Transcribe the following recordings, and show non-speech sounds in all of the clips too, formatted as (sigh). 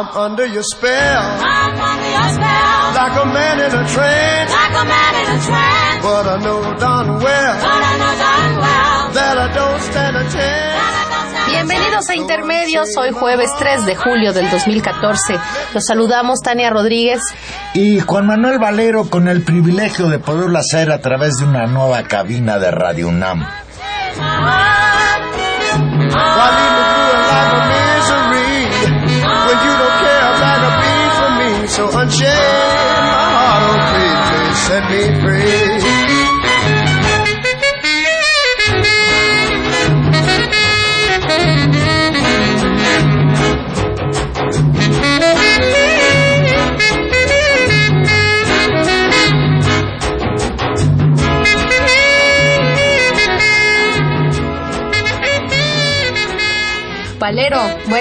I'm under your spell, I'm under your spell. like a man in a trance. Like a man in a trance. But I know darn well But I know darn well. that I don't stand a chance. Bienvenidos a Intermedios, hoy jueves 3 de julio del 2014. Los saludamos Tania Rodríguez. Y Juan Manuel Valero con el privilegio de poderlo hacer a través de una nueva cabina de Radio UNAM.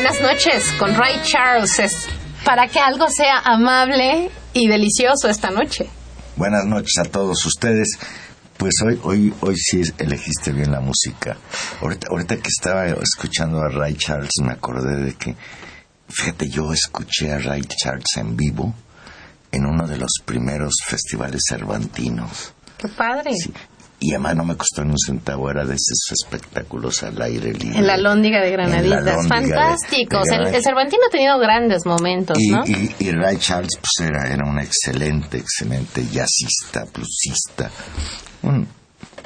Buenas noches con Ray Charles. Es para que algo sea amable y delicioso esta noche. Buenas noches a todos ustedes. Pues hoy, hoy, hoy sí elegiste bien la música. Ahorita, ahorita que estaba escuchando a Ray Charles me acordé de que, fíjate, yo escuché a Ray Charles en vivo en uno de los primeros festivales cervantinos. Qué padre. Sí. Y además no me costó ni un centavo, era de esos espectáculos al aire libre. En la Lóndiga de Granaditas. Lóndiga Fantásticos. de el, Granaditas. el Cervantino ha tenido grandes momentos, Y, ¿no? y, y Ray Charles pues era, era un excelente, excelente jazzista, bluesista, un,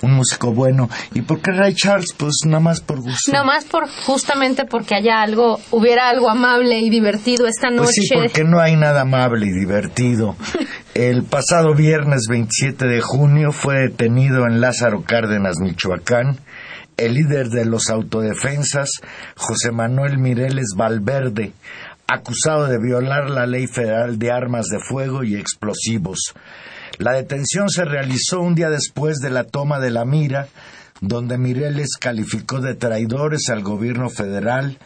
un músico bueno. ¿Y por qué Ray Charles? Pues nada más por gusto. No más por justamente porque haya algo, hubiera algo amable y divertido esta noche. Pues sí, porque no hay nada amable y divertido. (laughs) El pasado viernes 27 de junio fue detenido en Lázaro Cárdenas, Michoacán, el líder de los autodefensas, José Manuel Mireles Valverde, acusado de violar la ley federal de armas de fuego y explosivos. La detención se realizó un día después de la toma de la mira, donde Mireles calificó de traidores al gobierno federal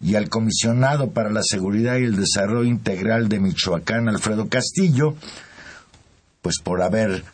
y al comisionado para la seguridad y el desarrollo integral de Michoacán, Alfredo Castillo, pues por haber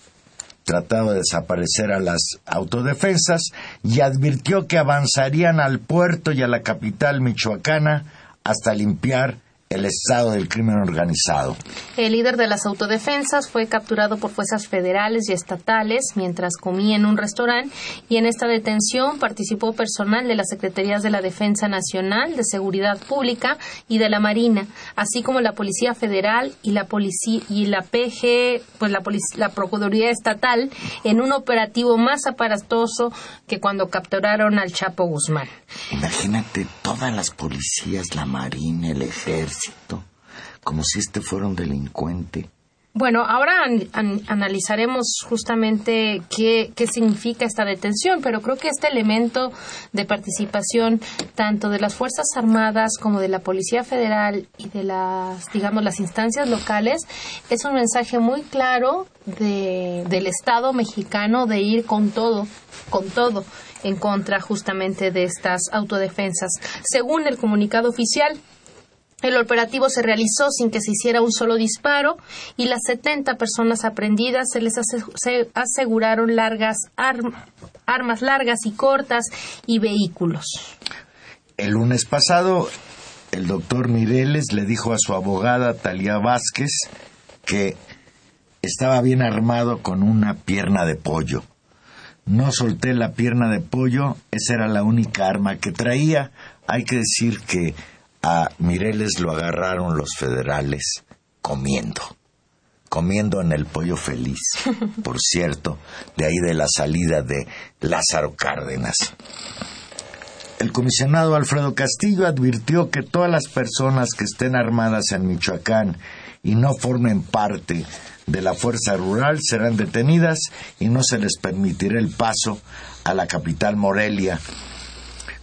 tratado de desaparecer a las autodefensas y advirtió que avanzarían al puerto y a la capital michoacana hasta limpiar el estado del crimen organizado. El líder de las autodefensas fue capturado por fuerzas federales y estatales mientras comía en un restaurante y en esta detención participó personal de las Secretarías de la Defensa Nacional, de Seguridad Pública y de la Marina, así como la Policía Federal y la Policía y la PG, pues la, polic- la Procuraduría Estatal en un operativo más aparatoso que cuando capturaron al Chapo Guzmán. Imagínate todas las policías, la marina, el ejército, como si este fuera un delincuente. Bueno, ahora an- an- analizaremos justamente qué, qué significa esta detención, pero creo que este elemento de participación tanto de las Fuerzas Armadas como de la Policía Federal y de las, digamos, las instancias locales es un mensaje muy claro de, del Estado mexicano de ir con todo, con todo en contra justamente de estas autodefensas. Según el comunicado oficial, el operativo se realizó sin que se hiciera un solo disparo y las 70 personas aprendidas se les ase- se aseguraron largas arm- armas largas y cortas y vehículos. El lunes pasado, el doctor Mireles le dijo a su abogada Talía Vázquez que estaba bien armado con una pierna de pollo. No solté la pierna de pollo, esa era la única arma que traía. Hay que decir que a Mireles lo agarraron los federales comiendo, comiendo en el pollo feliz, (laughs) por cierto, de ahí de la salida de Lázaro Cárdenas. El comisionado Alfredo Castillo advirtió que todas las personas que estén armadas en Michoacán y no formen parte de la fuerza rural serán detenidas y no se les permitirá el paso a la capital Morelia.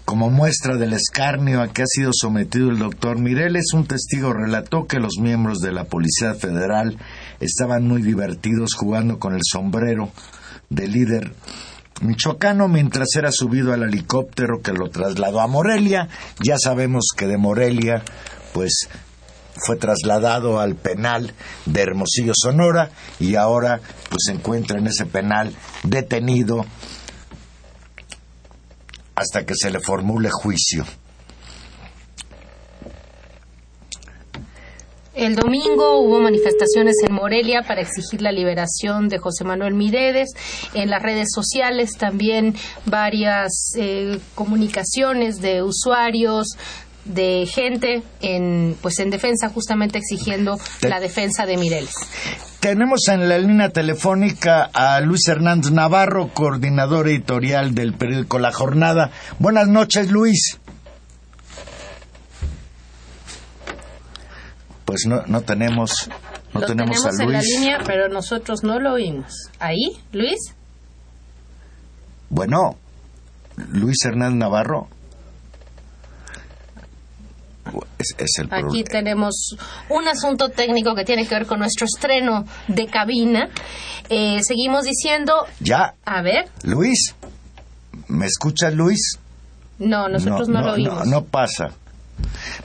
Como muestra del escarnio a que ha sido sometido el doctor Mireles, un testigo relató que los miembros de la Policía Federal estaban muy divertidos jugando con el sombrero del líder michoacano mientras era subido al helicóptero que lo trasladó a Morelia. Ya sabemos que de Morelia, pues fue trasladado al penal de Hermosillo, Sonora, y ahora pues se encuentra en ese penal detenido hasta que se le formule juicio. El domingo hubo manifestaciones en Morelia para exigir la liberación de José Manuel Miredes. En las redes sociales también varias eh, comunicaciones de usuarios de gente en pues en defensa justamente exigiendo Te- la defensa de Mireles. Tenemos en la línea telefónica a Luis Hernández Navarro, coordinador editorial del periódico La Jornada. Buenas noches, Luis. Pues no, no tenemos, no lo tenemos, tenemos a en la Luis. línea, pero nosotros no lo oímos. ¿Ahí, Luis? Bueno, Luis Hernández Navarro. Es, es el Aquí tenemos un asunto técnico que tiene que ver con nuestro estreno de cabina. Eh, seguimos diciendo, Ya, a ver, Luis. ¿Me escuchas, Luis? no, nosotros no, lo oímos. No, pasa.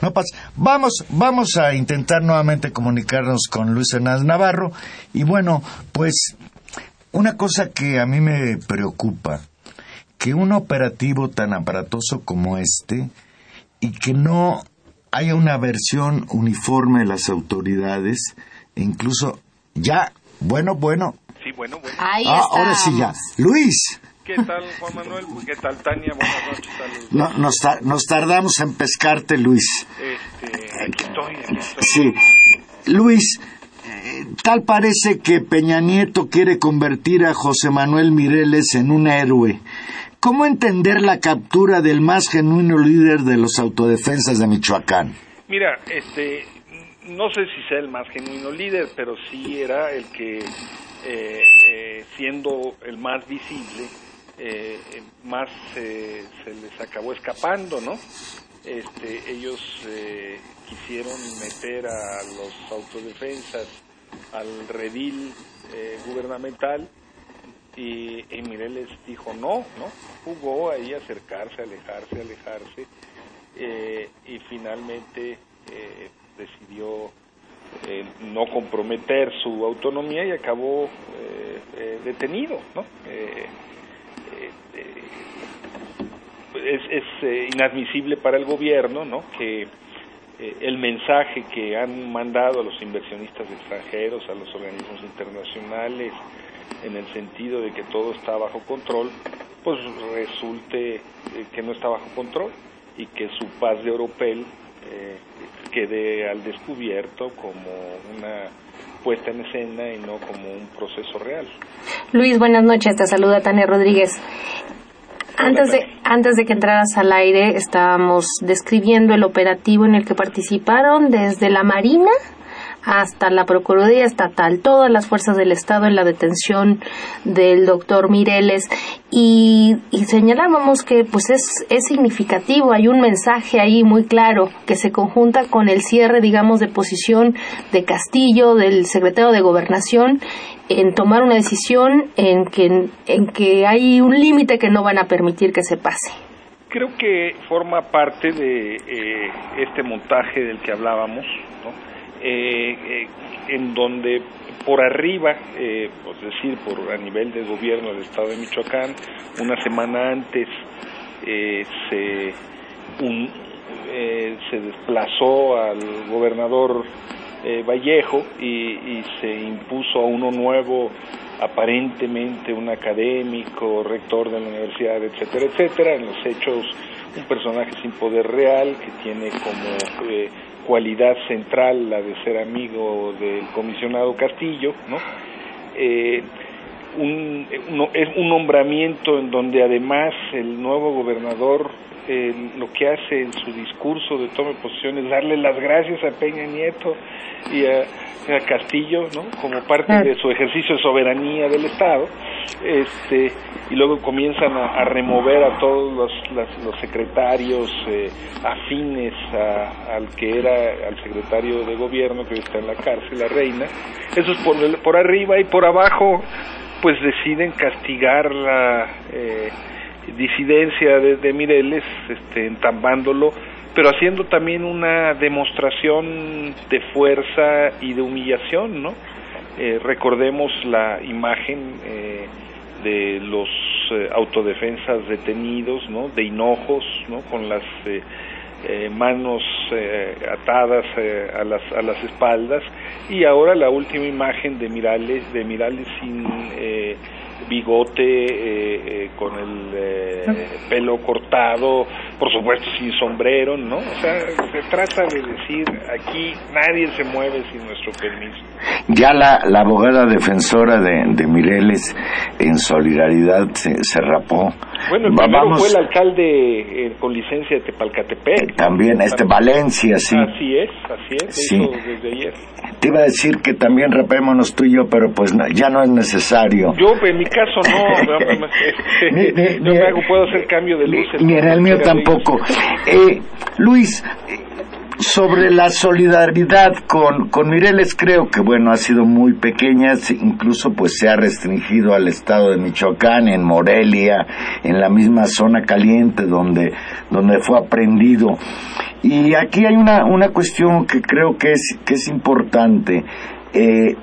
No pasa. Vamos, vamos a intentar nuevamente comunicarnos con Luis Hernández Navarro. Y bueno, pues una cosa que a mí me preocupa, que un operativo tan aparatoso como este y que no haya una versión uniforme de las autoridades, e incluso ya, bueno, bueno, Sí, bueno, bueno. Ahí ah, ahora sí ya. Luis, ¿Qué tal, Juan Manuel? ¿Qué tal, Tania? Buenas noches. Saludos. no- nos, ta- nos tardamos en pescarte, Luis. Este, aquí estoy, aquí estoy. Sí. Luis, eh, tal parece que Peña Nieto quiere convertir a José Manuel Mireles en un héroe. ¿Cómo entender la captura del más genuino líder de los autodefensas de Michoacán? Mira, este, no sé si sea el más genuino líder, pero sí era el que, eh, eh, siendo el más visible, eh, eh, más se les acabó escapando, ¿no? Este, ellos quisieron meter a los autodefensas al redil gubernamental y, Mireles dijo no, ¿no? Jugó ahí acercarse, alejarse, alejarse eh, y finalmente eh, decidió eh, no comprometer su autonomía y acabó eh, eh, detenido, ¿no? Eh, es es inadmisible para el gobierno, ¿no? Que el mensaje que han mandado a los inversionistas extranjeros, a los organismos internacionales, en el sentido de que todo está bajo control, pues resulte eh, que no está bajo control y que su paz de Oropel eh, quede al descubierto como una puesta en escena y no como un proceso real. Luis, buenas noches. Te saluda Tania Rodríguez. Antes de, antes de que entraras al aire, estábamos describiendo el operativo en el que participaron desde la Marina hasta la Procuraduría Estatal, todas las fuerzas del Estado en la detención del doctor Mireles y, y señalábamos que pues es, es significativo, hay un mensaje ahí muy claro que se conjunta con el cierre, digamos, de posición de Castillo, del secretario de Gobernación, en tomar una decisión en que, en que hay un límite que no van a permitir que se pase. Creo que forma parte de eh, este montaje del que hablábamos, ¿no? Eh, en donde por arriba, eh, es decir, por a nivel de gobierno del Estado de Michoacán, una semana antes eh, se un- eh, se desplazó al gobernador eh, Vallejo y, y se impuso a uno nuevo aparentemente un académico, rector de la universidad, etcétera, etcétera, en los hechos un personaje sin poder real que tiene como eh, cualidad central la de ser amigo del comisionado Castillo, ¿no? Eh, un, un- es un nombramiento en donde además el nuevo gobernador eh, lo que hace en su discurso de toma de posición es darle las gracias a Peña Nieto y a, a Castillo, ¿no? Como parte de su ejercicio de soberanía del Estado, este y luego comienzan a, a remover a todos los, las- los secretarios eh, afines a- al que era al secretario de gobierno que hoy está en la cárcel, la reina. Eso es por, por arriba y por abajo, pues deciden castigar la eh, disidencia de, Mireles, este, entambándolo, pero haciendo también una demostración de fuerza y de humillación, ¿no? Eh, recordemos la imagen eh, de los eh, autodefensas detenidos, ¿no? De hinojos, ¿no? Con las eh, eh, manos atadas a las a las espaldas y ahora la última imagen de Mirales de Mirales sin bigote eh, eh, con el eh, pelo cortado por supuesto sin sombrero no o sea se trata de decir aquí nadie se mueve sin nuestro permiso Ya la, la abogada defensora de, de Mireles en solidaridad se, se rapó. bueno el Va- primero vamos- fue el alcalde eh, con licencia de Tepalcatepec También este Valencia, sí. así es así es Sí. eso desde ayer Te iba a decir que también rapémonos tú y yo, pero pues no, ya no es necesario. Yo, en mi caso, no. (laughs) este, yo ni- me hago, puedo hacer cambio de luces. Ni en el mío tampoco. Eh, Luis, sobre la solidaridad con, con Mireles creo que bueno ha sido muy pequeña, incluso pues se ha restringido al estado de Michoacán, en Morelia, en la misma zona caliente donde, donde fue aprendido. Y aquí hay una, una cuestión que creo que es, que es importante. Eh,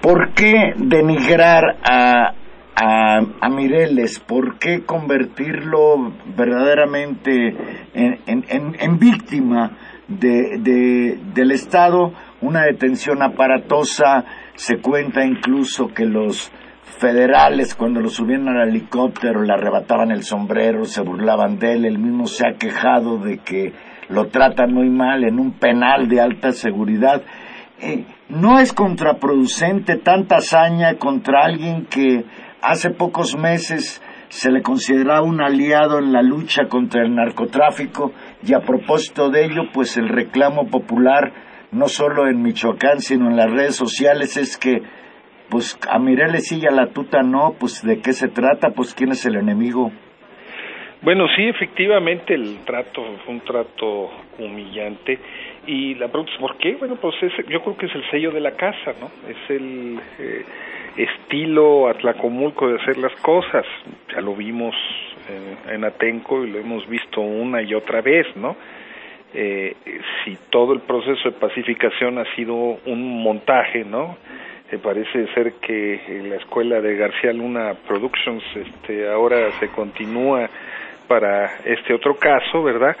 ¿Por qué denigrar a, a, a Mireles? ¿Por qué convertirlo verdaderamente en, en- en- víctima de, de- del Estado? Una detención aparatosa, se cuenta incluso que los federales cuando lo subían al helicóptero le arrebataban el sombrero, se burlaban de él, él mismo se ha quejado de que lo tratan muy mal en un penal de alta seguridad. Eh, ¿No es contraproducente tanta hazaña contra alguien que hace pocos meses se le consideraba un aliado en la lucha contra el narcotráfico? Y a propósito de ello, pues el reclamo popular, no solo en Michoacán, sino en las redes sociales, es que pues a Mireles sí y a la tuta no, pues de qué se trata, pues quién es el enemigo. Bueno, sí, efectivamente el trato fue un trato humillante y la pregunta es ¿por qué? Bueno, pues es, yo creo que es el sello de la casa, ¿no? Es el eh, estilo Atlacomulco de hacer las cosas. Ya lo vimos en, en Atenco y lo hemos visto una y otra vez, ¿no? Eh, si todo el proceso de pacificación ha sido un montaje, ¿no? Eh, parece ser que eh, la escuela de García Luna Productions este, ahora se continúa para este otro caso, ¿verdad?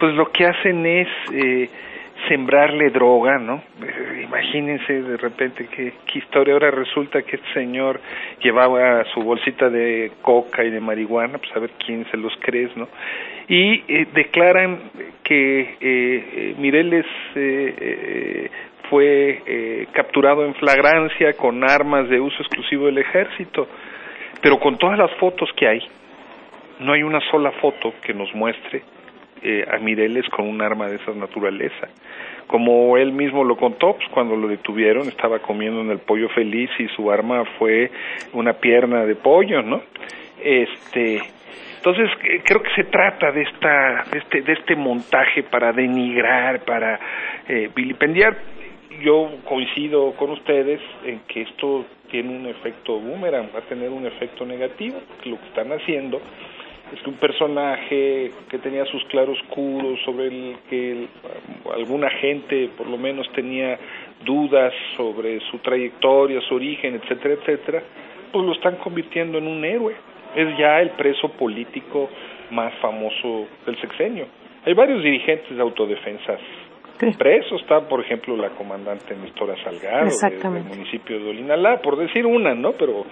Pues lo que hacen es eh, sembrarle droga, ¿no? Eh, imagínense de repente qué, qué historia. Ahora resulta que este señor llevaba su bolsita de coca y de marihuana, pues a ver quién se los crees, ¿no? Y eh, declaran que eh, eh, Mireles eh, eh, fue capturado en flagrancia con armas de uso exclusivo del ejército, pero con todas las fotos que hay, no hay una sola foto que nos muestre eh, a Mireles con un arma de esa naturaleza. Como él mismo lo contó, pues cuando lo detuvieron estaba comiendo en el pollo feliz y su arma fue una pierna de pollo, ¿no? Este, entonces eh, creo que se trata de esta, de este, de este montaje para denigrar, para eh, vilipendiar. Yo coincido con ustedes en que esto tiene un efecto boomerang, va a tener un efecto negativo, lo que están haciendo es que un personaje que tenía sus claroscuros sobre el que el- alguna gente por lo menos tenía dudas sobre su trayectoria, su origen, etcétera, etcétera, pues lo están convirtiendo en un héroe. Es ya el preso político más famoso del sexenio. Hay varios dirigentes de autodefensas presos, está por ejemplo la comandante Nestora Salgado de- del municipio de Olinalá, por decir una, ¿no? Pero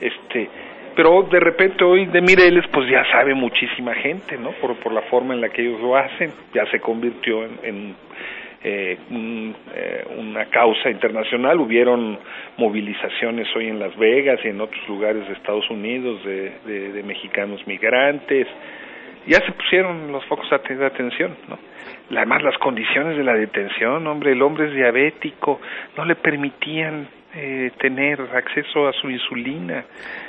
este pero de repente hoy de Mireles pues ya sabe muchísima gente, ¿no? Por, por la forma en la que ellos lo hacen, ya se convirtió en, en, eh, eh, una causa internacional, hubieron movilizaciones hoy en Las Vegas y en otros lugares de Estados Unidos de, de, de mexicanos migrantes, ya se pusieron los focos de atención, ¿no? Además las condiciones de la detención, hombre, el hombre es diabético, no le permitían eh, tener acceso a su insulina.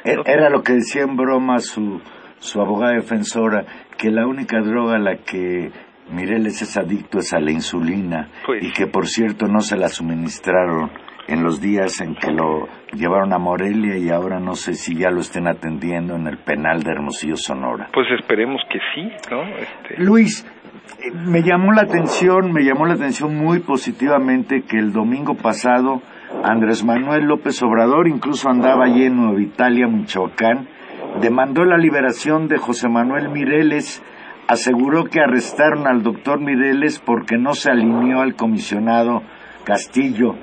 E-. Era lo que decía en broma su, su abogada defensora, que la única droga a la que Mireles es adicto es a la insulina Pues. y que por cierto no se la suministraron en los días en que lo llevaron a Morelia y ahora no sé si ya lo estén atendiendo en el penal de Hermosillo, Sonora. Pues esperemos que sí, ¿no? Este, Luis, eh, me llamó la atención, me llamó la atención muy positivamente que el domingo pasado Andrés Manuel López Obrador incluso andaba allí en Nueva Italia, Michoacán, demandó la liberación de José Manuel Mireles, aseguró que arrestaron al doctor Mireles porque no se alineó al comisionado Castillo.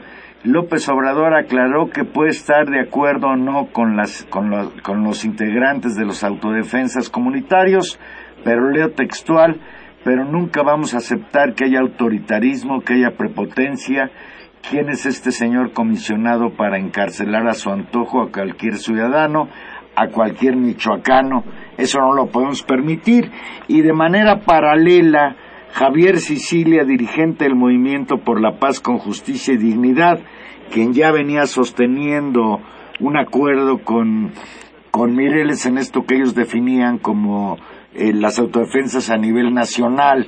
López Obrador aclaró que puede estar de acuerdo o no con, las, con, con los integrantes de los autodefensas comunitarios, pero leo textual, pero nunca vamos a aceptar que haya autoritarismo, que haya prepotencia. ¿Quién es este señor comisionado para encarcelar a su antojo a cualquier ciudadano, a cualquier michoacano? Eso no lo podemos permitir. Y de manera paralela, Javier Sicilia, dirigente del Movimiento por la Paz con Justicia y Dignidad, quien ya venía sosteniendo un acuerdo con, con Mireles en esto que ellos definían como eh, las autodefensas a nivel nacional,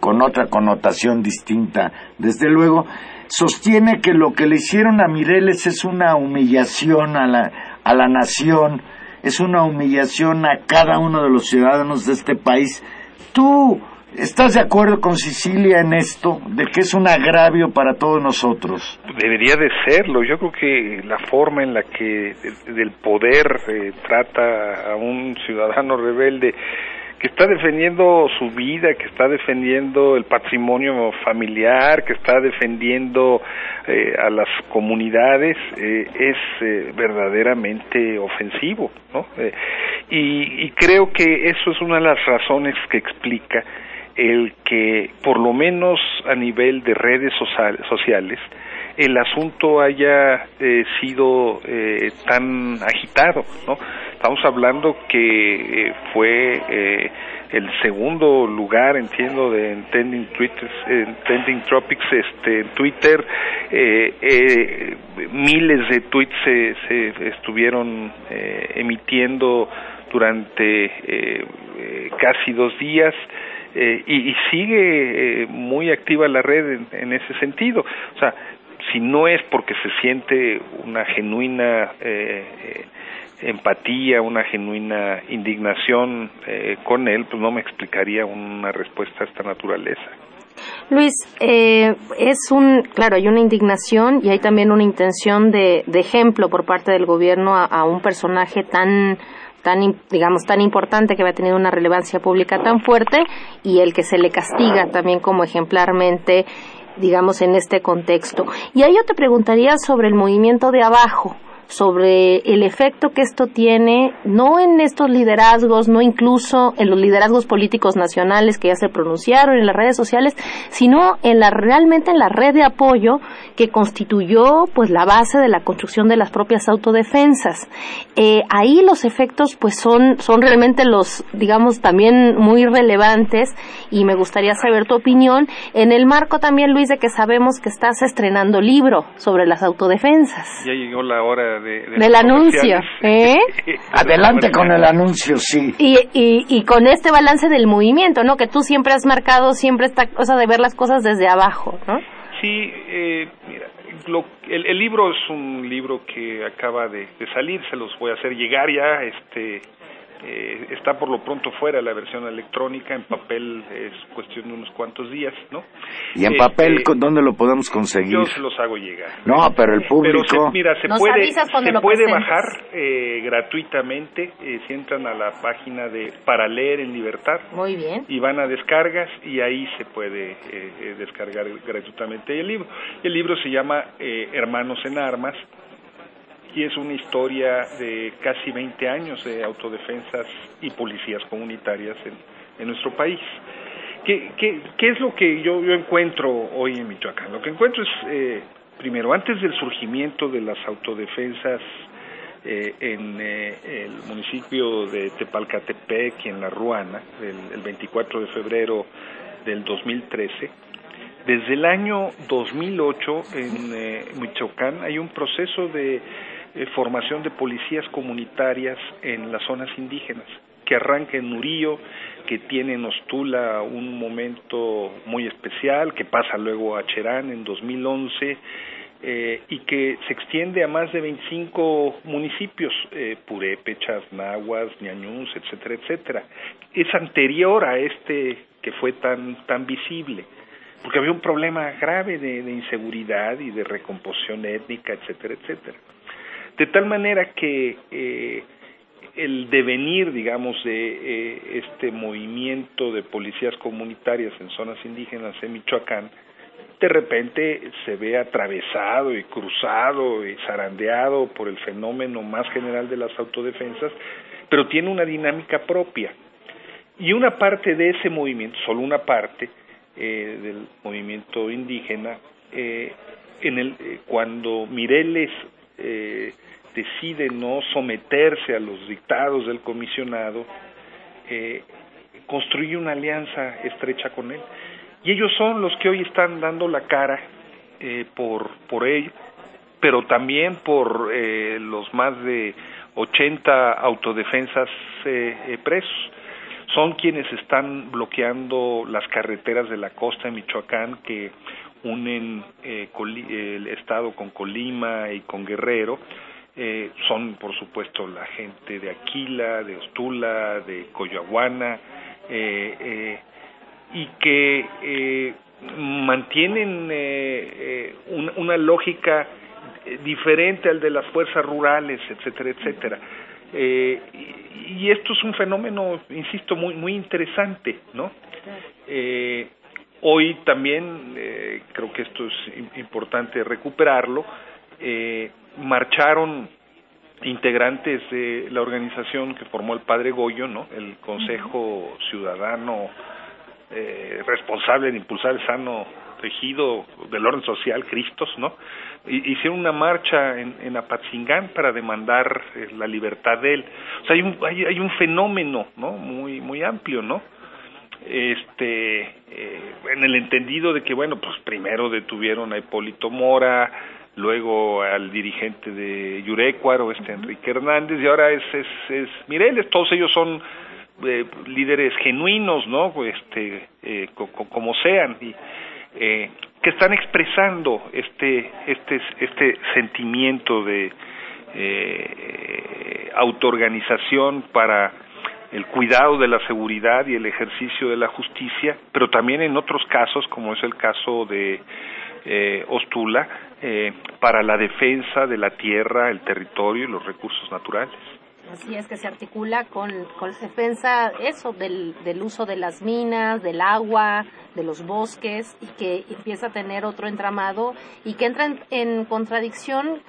con otra connotación distinta, desde luego, sostiene que lo que le hicieron a Mireles es una humillación a la, a la nación, es una humillación a cada uno de los ciudadanos de este país. ¿Tú estás de acuerdo con Sicilia en esto, de que es un agravio para todos nosotros? debería de serlo. Yo creo que la forma en la que el- poder eh, trata a un ciudadano rebelde que está defendiendo su vida, que está defendiendo el patrimonio familiar, que está defendiendo eh, a las comunidades, eh, es eh, verdaderamente ofensivo, ¿no? Eh, y, y creo que eso es una de las razones que explica el que, por lo menos a nivel de redes social- sociales, el asunto haya eh, sido eh, tan agitado, ¿no? Estamos hablando que eh, fue eh, el segundo lugar, entiendo, de en trending tweets, en trending topics, este, en Twitter, eh, eh, miles de tweets se, se estuvieron eh, emitiendo durante casi dos días. Y, y sigue muy activa la red en, en ese sentido. O sea, si no es porque se siente una genuina eh, empatía, una genuina indignación eh, con él, pues no me explicaría una respuesta a esta naturaleza. Luis, eh, es un, claro, hay una indignación y hay también una intención de, de ejemplo por parte del gobierno a, un personaje tan tan digamos tan importante que va a tener una relevancia pública tan fuerte y el que se le castiga también como ejemplarmente digamos en este contexto y ahí yo te preguntaría sobre el movimiento de abajo sobre el efecto que esto tiene, no en estos liderazgos, no incluso en los liderazgos políticos nacionales que ya se pronunciaron en las redes sociales, sino en la realmente en la red de apoyo que constituyó pues la base de la construcción de las propias autodefensas. Eh, ahí los efectos pues son son realmente los digamos también muy relevantes y me gustaría saber tu opinión en el marco también Luis de que sabemos que estás estrenando libro sobre las autodefensas. Ya llegó la hora de, de Del anuncio. ¿eh? (laughs) Adelante con el anuncio, sí. Y, y, y con este balance del movimiento, ¿no? Que tú siempre has marcado siempre esta cosa de ver las cosas desde abajo, ¿no? Sí, eh, mira, lo- el, el libro es un libro que acaba de, de salir, se los voy a hacer llegar ya, este, eh, está por lo pronto fuera la versión electrónica, en papel es cuestión de unos cuantos días, ¿no? ¿Y en Este, papel con- dónde lo podemos conseguir? Yo se los hago llegar. No, pero el Pero público... se, mira, se Nos puede, se puede bajar eh, gratuitamente eh, si entran a la página de Para Leer en Libertad Muy bien. y van a descargas y ahí se puede eh, eh, descargar gratuitamente el libro. El libro se llama eh, Hermanos en Armas y es una historia de casi 20 años de autodefensas y policías comunitarias en, nuestro país. ¿Qué, qué, qué es lo que yo, yo encuentro hoy en Michoacán? Lo que encuentro es, eh, primero, antes del surgimiento de las autodefensas eh, en eh, el municipio de Tepalcatepec y en La Ruana, el, el 24 de febrero del 2013, desde el año 2008 en eh, Michoacán hay un proceso de eh, formación de policías comunitarias en las zonas indígenas que arranca en Nurío, que tiene en Ostula un momento muy especial, que pasa luego a Cherán en 2011 eh, y que se extiende a más de 25 municipios, eh, Purépechas, Nahuas, Ñañús, etcétera, etcétera. Es anterior a este que fue tan, tan visible porque había un problema grave de inseguridad y de recomposición étnica, etcétera, etcétera. De tal manera que eh, el devenir, digamos, de eh, este movimiento de policías comunitarias en zonas indígenas en Michoacán, de repente se ve atravesado y cruzado y zarandeado por el fenómeno más general de las autodefensas, pero tiene una dinámica propia. Y una parte de ese movimiento, solo una parte, eh, del movimiento indígena, eh, en el, eh, cuando Mireles eh, decide no someterse a los dictados del comisionado, eh, construye una alianza estrecha con él. Y ellos son los que hoy están dando la cara eh, por, por ello, pero también por eh, los más de 80 autodefensas eh, eh, presos son quienes están bloqueando las carreteras de la costa de Michoacán que unen eh, el estado con Colima y con Guerrero. Eh, son, por supuesto, la gente de Aquila, de Ostula, de Coyahuana, eh, eh, y que eh, mantienen eh, eh, un- una lógica diferente al de las fuerzas rurales, etcétera, etcétera. Eh, y, y esto es un fenómeno, insisto, muy muy interesante, ¿no? Eh, hoy también eh, creo que esto es im- importante recuperarlo. eh, marcharon integrantes de la organización que formó el padre Goyo, ¿no? El Consejo Ciudadano eh, responsable de impulsar el sano tejido del orden social, Cristos, ¿no? Hicieron una marcha en, en Apatzingán para demandar eh, la libertad de él. O sea, hay un, hay, hay un fenómeno, ¿no? Muy, muy amplio, ¿no? Este, eh, en el entendido de que, bueno, pues primero detuvieron a Hipólito Mora, luego al dirigente de Yurecuaro, este Enrique Hernández, y ahora es, es, es Mireles, todos ellos son eh, líderes genuinos, ¿no? Este, eh, co- co- como sean, y, eh, que están expresando este, este, este sentimiento de eh, autoorganización para el cuidado de la seguridad y el ejercicio de la justicia, pero también en otros casos, como es el caso de eh, Ostula, eh, para la defensa de la tierra, el territorio y los recursos naturales. Así es que se articula con, con defensa eso del, del uso de las minas, del agua, de los bosques y que empieza a tener otro entramado y que entra en, en contradicción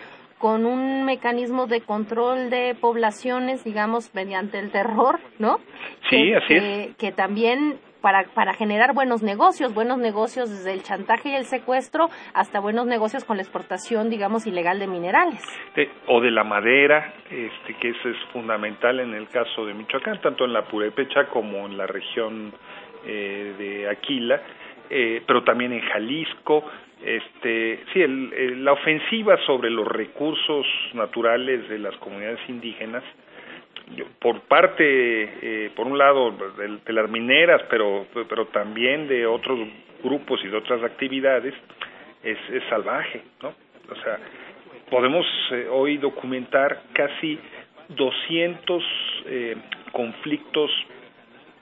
con un mecanismo de control de poblaciones, digamos, mediante el terror, ¿no? Sí, que, así es. que, que también para, para generar buenos negocios, buenos negocios desde el chantaje y el secuestro hasta buenos negocios con la exportación, digamos, ilegal de minerales. de- o de la madera, este, que eso es fundamental en el caso de Michoacán, tanto en la Purépecha como en la región eh, de Aquila, eh, pero también en Jalisco. Este, sí, el- la ofensiva sobre los recursos naturales de las comunidades indígenas, por parte, eh, por un lado, de, las mineras, pero, pero también de otros grupos y de otras actividades, es, es salvaje, ¿no? O sea, podemos eh, hoy documentar casi 200 eh, conflictos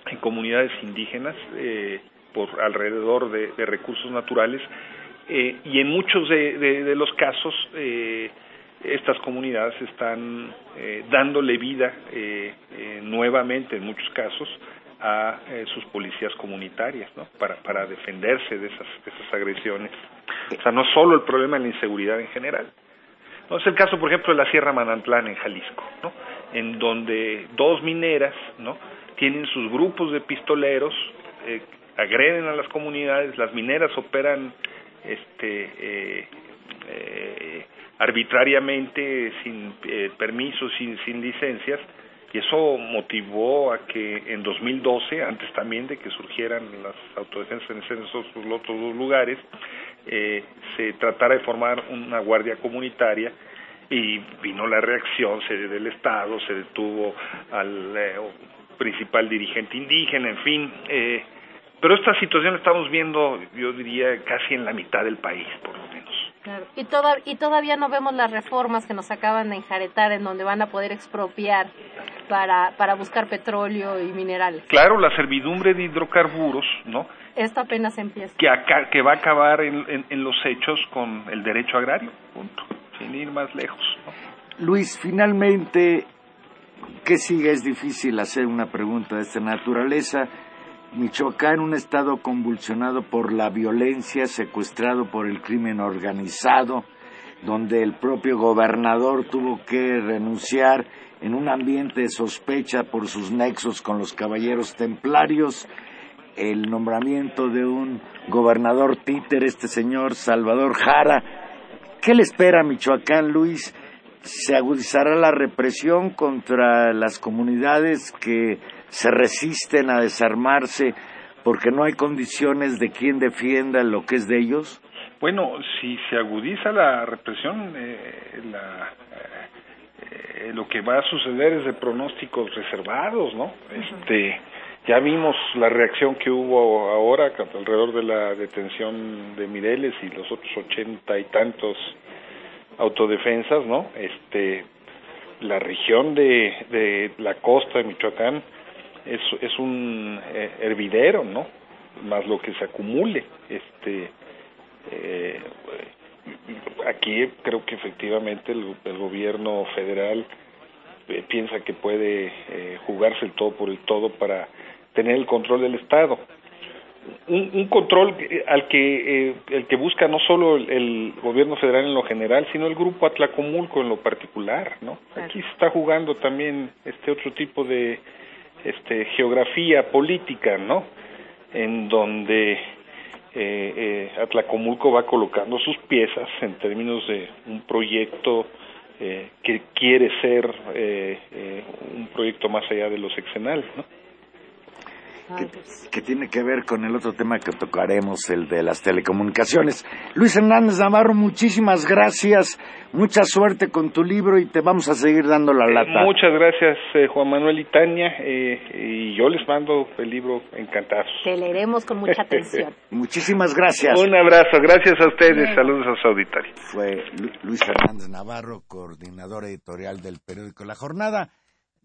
en comunidades indígenas eh, por alrededor de, de recursos naturales eh, y en muchos de, de- los casos eh, estas comunidades están eh, dándole vida eh, eh, nuevamente en muchos casos a eh, sus policías comunitarias ¿no? para, para defenderse de esas, agresiones. O sea, no solo el problema de la inseguridad en general. No es el caso, por ejemplo, de la Sierra Manantlán en Jalisco, ¿no? en donde dos mineras ¿no? tienen sus grupos de pistoleros, agreden a las comunidades, las mineras operan este, eh, eh, arbitrariamente, sin eh, permisos, sin, sin licencias, y eso motivó a que en 2012, antes también de que surgieran las autodefensas en esos otros dos lugares, eh, se tratara de formar una guardia comunitaria y vino la reacción se, del Estado, se detuvo al eh, principal dirigente indígena, en fin. Eh, pero esta situación la estamos viendo, yo diría, casi en la mitad del país, por lo menos. Claro. Y, toda- y todavía no vemos las reformas que nos acaban de enjaretar en donde van a poder expropiar para, para buscar petróleo y minerales. Claro, la servidumbre de hidrocarburos, ¿no? Esto apenas empieza. Que, aca- que va a acabar en, en- en los hechos con el derecho agrario, punto, sin ir más lejos. ¿no? Luis, finalmente, ¿qué sigue? Es difícil hacer una pregunta de esta naturaleza. Michoacán, un estado convulsionado por la violencia, secuestrado por el crimen organizado, donde el propio gobernador tuvo que renunciar en un ambiente de sospecha por sus nexos con los caballeros templarios, el nombramiento de un gobernador títer, este señor Salvador Jara. ¿Qué le espera a Michoacán, Luis? ¿Se agudizará la represión contra las comunidades que se resisten a desarmarse porque no hay condiciones de quien defienda lo que es de ellos? Bueno, si se agudiza la represión, eh, la, eh, lo que va a suceder es de pronósticos reservados, ¿no? Este, ya vimos la reacción que hubo ahora alrededor de la detención de Mireles y los otros ochenta y tantos autodefensas, ¿no? Este, la región de, de la costa de Michoacán es, es un eh, hervidero, ¿no? Más lo que se acumule, este, eh, aquí creo que efectivamente el, el gobierno federal eh, piensa que puede eh, jugarse el todo por el todo para tener el control del Estado. Un, un control al que eh, el que busca no solo el, el gobierno federal en lo general, sino el grupo Atlacomulco en lo particular, ¿no? Aquí se está jugando también este otro tipo de este geografía política, ¿no? En donde eh, eh, Atlacomulco va colocando sus piezas en términos de un proyecto eh, que quiere ser eh, eh, un proyecto más allá de lo sexenal, ¿no? Que, que tiene que ver con el otro tema que tocaremos, el de las telecomunicaciones. Luis Hernández Navarro, muchísimas gracias, mucha suerte con tu libro y te vamos a seguir dando la lata. Muchas gracias, eh, Juan Manuel y Tania, eh, y yo les mando el libro encantados. Te leeremos con mucha atención. (laughs) Muchísimas gracias. Un abrazo, gracias a ustedes, saludos a su auditorio. Fue Lu- Luis Hernández Navarro, coordinador editorial del periódico La Jornada.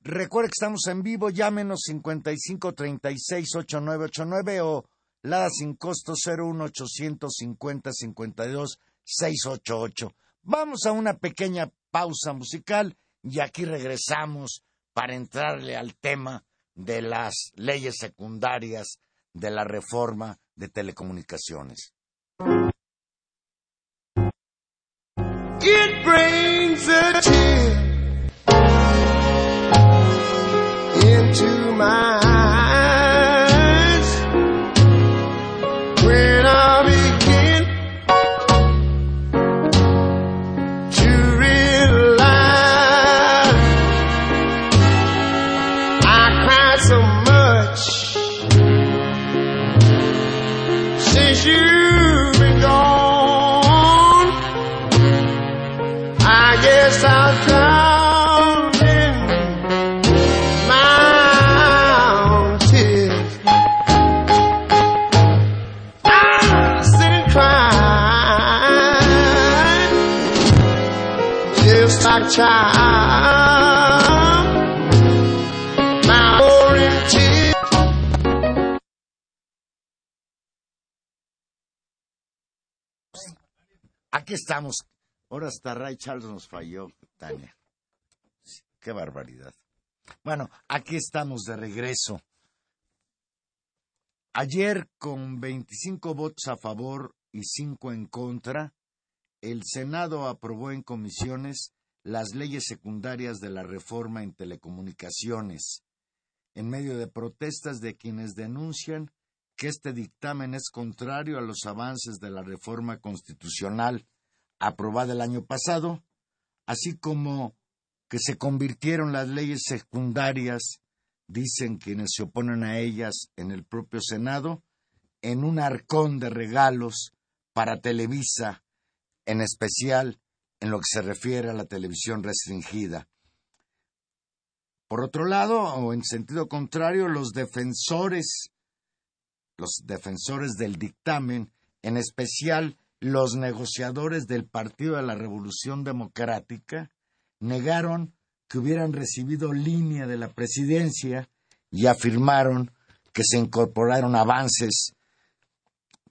Recuerde que estamos en vivo, llámenos 55 36 8989 o Lada sin costo 01 850 52 688. Vamos a una pequeña pausa musical y aquí regresamos para entrarle al tema de las leyes secundarias de la reforma de telecomunicaciones. It brings a Aquí estamos. Ahora hasta Ray Charles nos falló, Tania. Qué barbaridad. Bueno, aquí estamos de regreso. Ayer, con 25 votos a favor y 5 en contra, el Senado aprobó en comisiones las leyes secundarias de la reforma en telecomunicaciones, en medio de protestas de quienes denuncian que este dictamen es contrario a los avances de la reforma constitucional aprobada el año pasado, así como que se convirtieron las leyes secundarias, dicen quienes se oponen a ellas en el propio Senado, en un arcón de regalos para Televisa, en especial en lo que se refiere a la televisión restringida. Por otro lado, o en sentido contrario, los defensores, los defensores del dictamen, en especial los negociadores del Partido de la Revolución Democrática, negaron que hubieran recibido línea de la presidencia y afirmaron que se incorporaron avances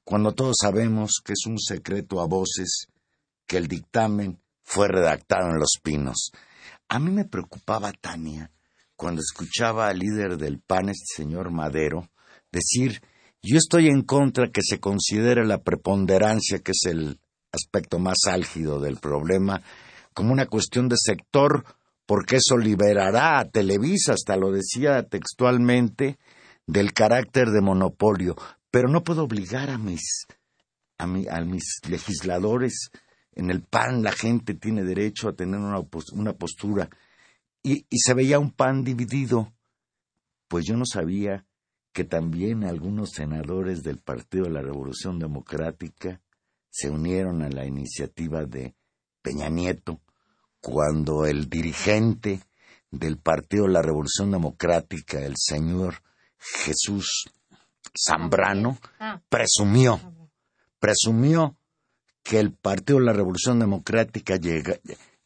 cuando todos sabemos que es un secreto a voces que el dictamen fue redactado en Los Pinos. A mí me preocupaba, Tania, cuando escuchaba al líder del PAN, este señor Madero, decir, yo estoy en contra que se considere la preponderancia, que es el aspecto más álgido del problema, como una cuestión de sector, porque eso liberará a Televisa, hasta lo decía textualmente, del carácter de monopolio. Pero no puedo obligar a mis, a, mis legisladores. En el PAN la gente tiene derecho a tener una, una postura. Y, y se veía un PAN dividido. Pues yo no sabía que también algunos senadores del Partido de la Revolución Democrática se unieron a la iniciativa de Peña Nieto cuando el dirigente del Partido de la Revolución Democrática, el señor Jesús Zambrano, presumió, presumió que el Partido de la Revolución Democrática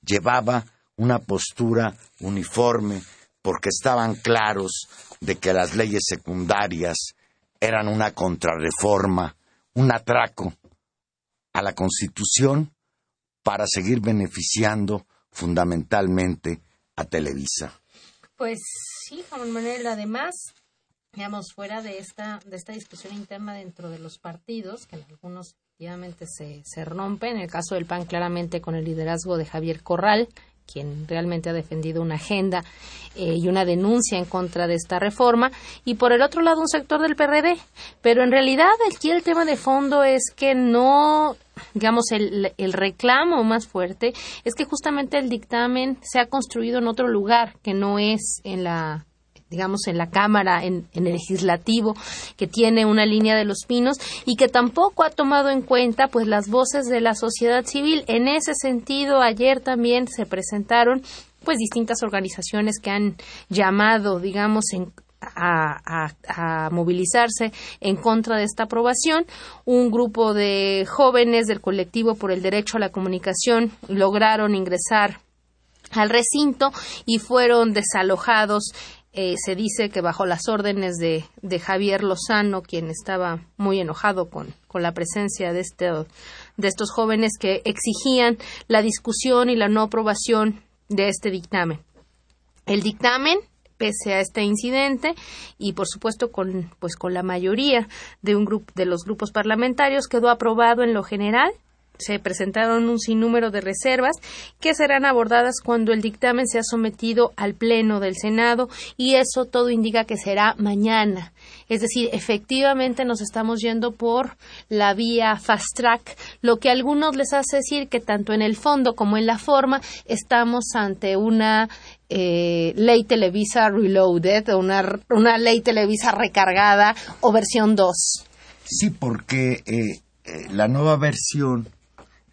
llevaba una postura uniforme porque estaban claros de que las leyes secundarias eran una contrarreforma, un atraco a la Constitución para seguir beneficiando fundamentalmente a Televisa. Pues sí, Juan Manuel, además, digamos, fuera de esta, de esta discusión interna dentro de los partidos, que en algunos efectivamente se, se rompe, en el caso del PAN claramente con el liderazgo de Javier Corral, quien realmente ha defendido una agenda eh, y una denuncia en contra de esta reforma, y por el otro lado un sector del PRD. Pero en realidad aquí el tema de fondo es que no, digamos, el, el reclamo más fuerte es que justamente el dictamen se ha construido en otro lugar, que no es en la digamos, en la Cámara, en, el legislativo, que tiene una línea de los pinos y que tampoco ha tomado en cuenta pues las voces de la sociedad civil. En ese sentido, ayer también se presentaron pues distintas organizaciones que han llamado, digamos, en, a, movilizarse en contra de esta aprobación. Un grupo de jóvenes del colectivo por el derecho a la comunicación lograron ingresar al recinto y fueron desalojados eh, se dice que bajo las órdenes de, de, Javier Lozano, quien estaba muy enojado con, con la presencia de, este, de estos jóvenes que exigían la discusión y la no aprobación de este dictamen. El dictamen pese a este incidente y por supuesto con pues con la mayoría de un grupo de los grupos parlamentarios quedó aprobado en lo general se presentaron un sinnúmero de reservas que serán abordadas cuando el dictamen sea sometido al Pleno del Senado y eso todo indica que será mañana. Es decir, efectivamente nos estamos yendo por la vía fast track, lo que a algunos les hace decir que tanto en el fondo como en la forma estamos ante una eh, ley Televisa Reloaded, una, una ley Televisa recargada o versión 2. Sí, porque eh, eh, la nueva versión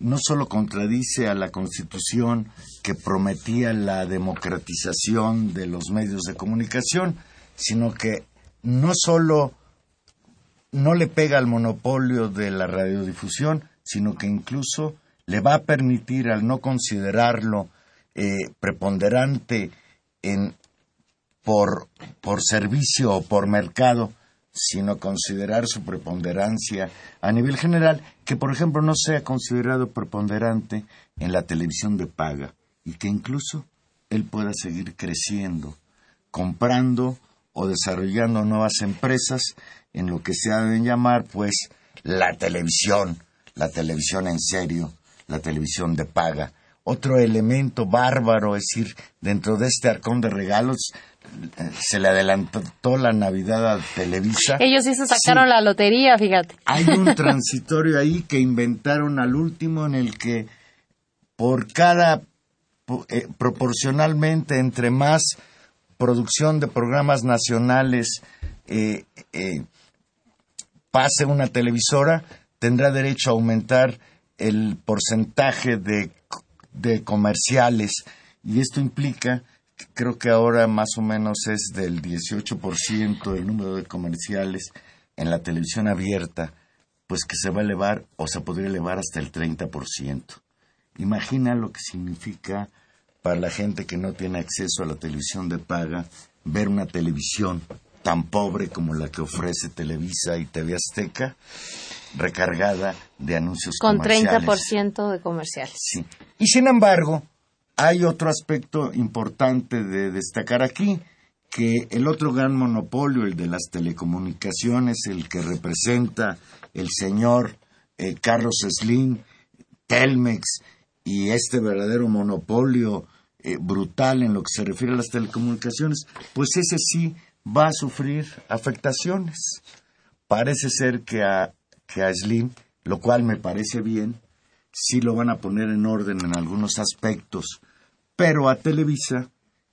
no solo contradice a la Constitución que prometía la democratización de los medios de comunicación, sino que no solo no le pega al monopolio de la radiodifusión, sino que incluso le va a permitir, al no considerarlo eh, preponderante en, por, por servicio o por mercado, sino considerar su preponderancia a nivel general, que por ejemplo no sea considerado preponderante en la televisión de paga y que incluso él pueda seguir creciendo, comprando o desarrollando nuevas empresas en lo que se ha de llamar pues la televisión, la televisión en serio, la televisión de paga. Otro elemento bárbaro, es decir, dentro de este arcón de regalos, se le adelantó la Navidad a Televisa. Ellos sí se sacaron Sí. la lotería, fíjate. Hay un (laughs) transitorio ahí que inventaron al último en el que por cada, eh, proporcionalmente entre más producción de programas nacionales eh, eh, pase una televisora, tendrá derecho a aumentar el porcentaje de, de comerciales. Y esto implica, creo que ahora más o menos es del 18% el número de comerciales en la televisión abierta, pues que se va a elevar o se podría elevar hasta el 30%. Imagina lo que significa para la gente que no tiene acceso a la televisión de paga ver una televisión tan pobre como la que ofrece Televisa y TV Azteca, recargada de anuncios Con comerciales. 30% de comerciales. Sí. Y sin embargo, hay otro aspecto importante de destacar aquí, que el otro gran monopolio, el de las telecomunicaciones, el que representa el señor eh, Carlos Slim, Telmex, y este verdadero monopolio eh, brutal en lo que se refiere a las telecomunicaciones, pues ese sí va a sufrir afectaciones. Parece ser que a, que a Slim, lo cual me parece bien, sí lo van a poner en orden en algunos aspectos, pero a Televisa,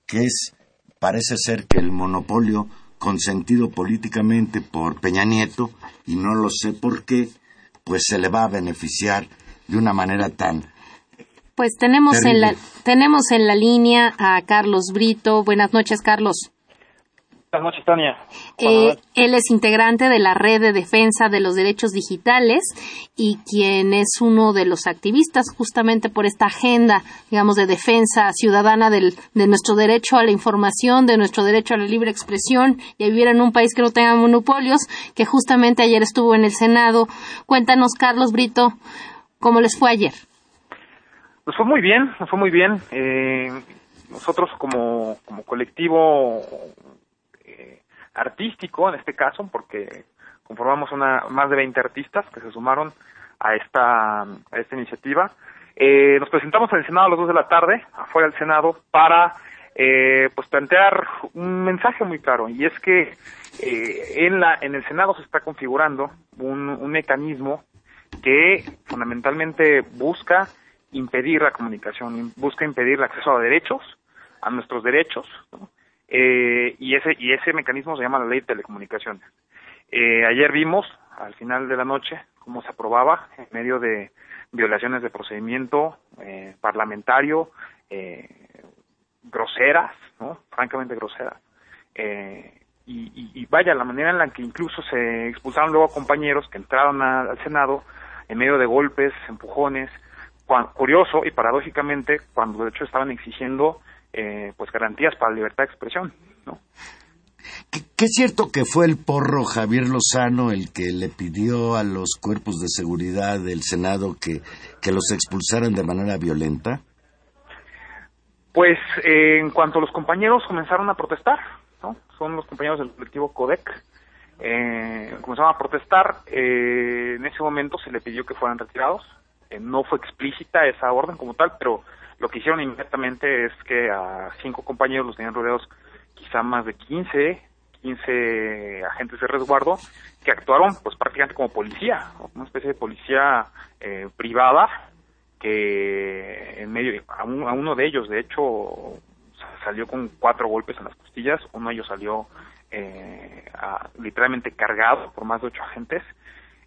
que es, parece ser que el monopolio consentido políticamente por Peña Nieto, y no lo sé por qué, pues se le va a beneficiar de una manera tan Pues tenemos en, la, tenemos en la línea a Carlos Brito. Buenas noches, Carlos. Buenas noches, Tania. Eh, él es integrante de la Red de Defensa de los Derechos Digitales y quien es uno de los activistas justamente por esta agenda, digamos, de defensa ciudadana del, de nuestro derecho a la información, de nuestro derecho a la libre expresión y a vivir en un país que no tenga monopolios, que justamente ayer estuvo en el Senado. Cuéntanos, Carlos Brito, ¿cómo les fue ayer? Nos fue muy bien, nos fue muy bien. Eh, nosotros como, como colectivo artístico, en este caso, porque conformamos una, más de 20 artistas que se sumaron a esta, a esta iniciativa, eh, nos presentamos en el Senado a las 2 de la tarde, afuera del Senado, para eh, pues plantear un mensaje muy claro, y es que eh, en, la, en el Senado se está configurando un, un mecanismo que fundamentalmente busca impedir la comunicación, busca impedir el acceso a derechos, a nuestros derechos, ¿no? Eh, y ese y ese mecanismo se llama la ley de telecomunicaciones. Eh, ayer vimos, al final de la noche, cómo se aprobaba en medio de violaciones de procedimiento eh, parlamentario, eh, groseras, ¿no? Francamente groseras. Eh, y, y- y vaya, la manera en la que incluso se expulsaron luego compañeros que entraron al Senado en medio de golpes, empujones, cuan- curioso y paradójicamente cuando de hecho estaban exigiendo eh, pues garantías para la libertad de expresión, ¿no? ¿Qué, qué es cierto que fue el porro Javier Lozano el que le pidió a los cuerpos de seguridad del Senado que, que los expulsaran de manera violenta? Pues eh, en cuanto los compañeros comenzaron a protestar, ¿no? Son los compañeros del colectivo CODEC, eh, comenzaron a protestar, eh, en ese momento se le pidió que fueran retirados, Eh, no fue explícita esa orden como tal, pero lo que hicieron inmediatamente es que a cinco compañeros los tenían rodeados quizá más de 15, 15 agentes de resguardo que actuaron pues prácticamente como policía, una especie de policía eh, privada que en medio a, un- a uno de ellos de hecho sa- salió con cuatro golpes en las costillas uno de ellos salió eh, literalmente cargado por más de ocho agentes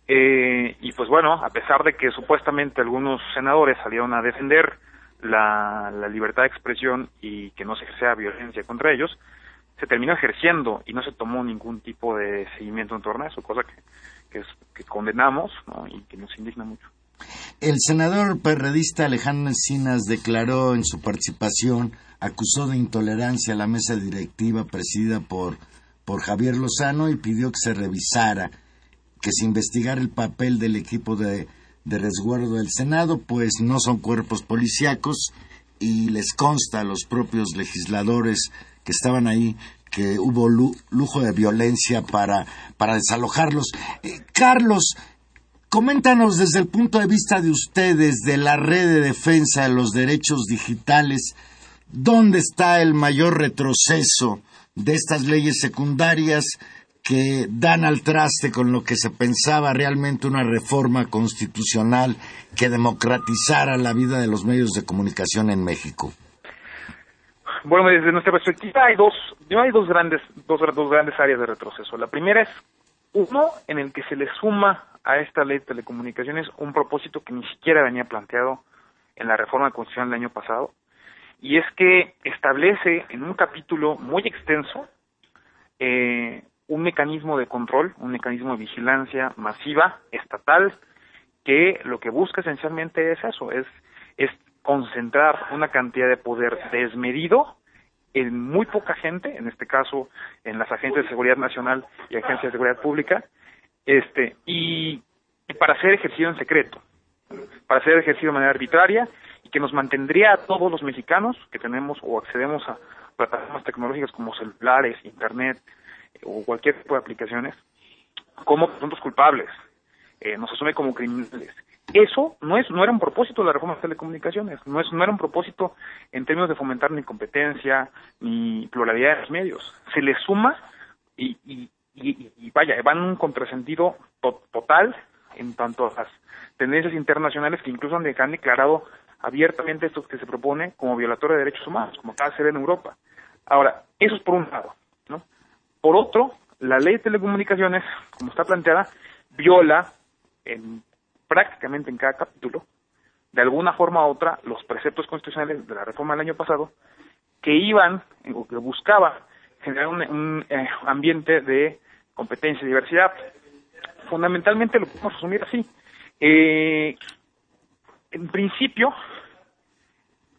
Eh, y pues bueno a pesar de que supuestamente algunos senadores salieron a defender la, la libertad de expresión y que no se ejercía violencia contra ellos se terminó ejerciendo y no se tomó ningún tipo de seguimiento en torno a eso cosa que, que, condenamos y que nos indigna mucho. El senador perredista Alejandro Encinas declaró en su participación, acusó de intolerancia a la mesa directiva presidida por por Javier Lozano y pidió que se revisara, que se investigara el papel del equipo de, de resguardo del Senado, pues no son cuerpos policíacos y les consta a los propios legisladores que estaban ahí que hubo lu- lujo de violencia para, para desalojarlos. Eh, Carlos, coméntanos desde el punto de vista de ustedes, de la red de defensa de los derechos digitales, ¿dónde está el mayor retroceso de estas leyes secundarias que dan al traste con lo que se pensaba realmente una reforma constitucional que democratizara la vida de los medios de comunicación en México? Bueno, desde nuestra perspectiva hay dos, hay dos grandes, dos, dos grandes áreas de retroceso. La primera es uno en el que se le suma a esta ley de telecomunicaciones un propósito que ni siquiera venía planteado en la reforma constitucional del año pasado, y es que establece en un capítulo muy extenso eh, un mecanismo de control, un mecanismo de vigilancia masiva, estatal, que lo que busca esencialmente es eso, es, es concentrar una cantidad de poder desmedido en muy poca gente, en este caso en las agencias de seguridad nacional y agencias de seguridad pública, este, y, y para ser ejercido en secreto, para ser ejercido de manera arbitraria y que nos mantendría a todos los mexicanos que tenemos o accedemos a plataformas tecnológicas como celulares, internet o cualquier tipo de aplicaciones como presuntos culpables, eh, nos asume como criminales. Eso no es no era un propósito de la reforma de telecomunicaciones, no es no era un propósito en términos de fomentar ni competencia ni pluralidad de los medios. Se le suma y, y, vaya, va en un contrasentido to- total en tanto a las tendencias internacionales que incluso han, de- han declarado abiertamente esto que se propone como violatorio de derechos humanos, como de ser en Europa. Ahora, eso es por un lado, ¿no? Por otro, la ley de telecomunicaciones, como está planteada, viola en, prácticamente en cada capítulo, de alguna forma u otra, los preceptos constitucionales de la reforma del año pasado, que iban o que buscaban generar un, eh, ambiente de competencia y diversidad. Fundamentalmente lo podemos resumir así. Eh, en principio,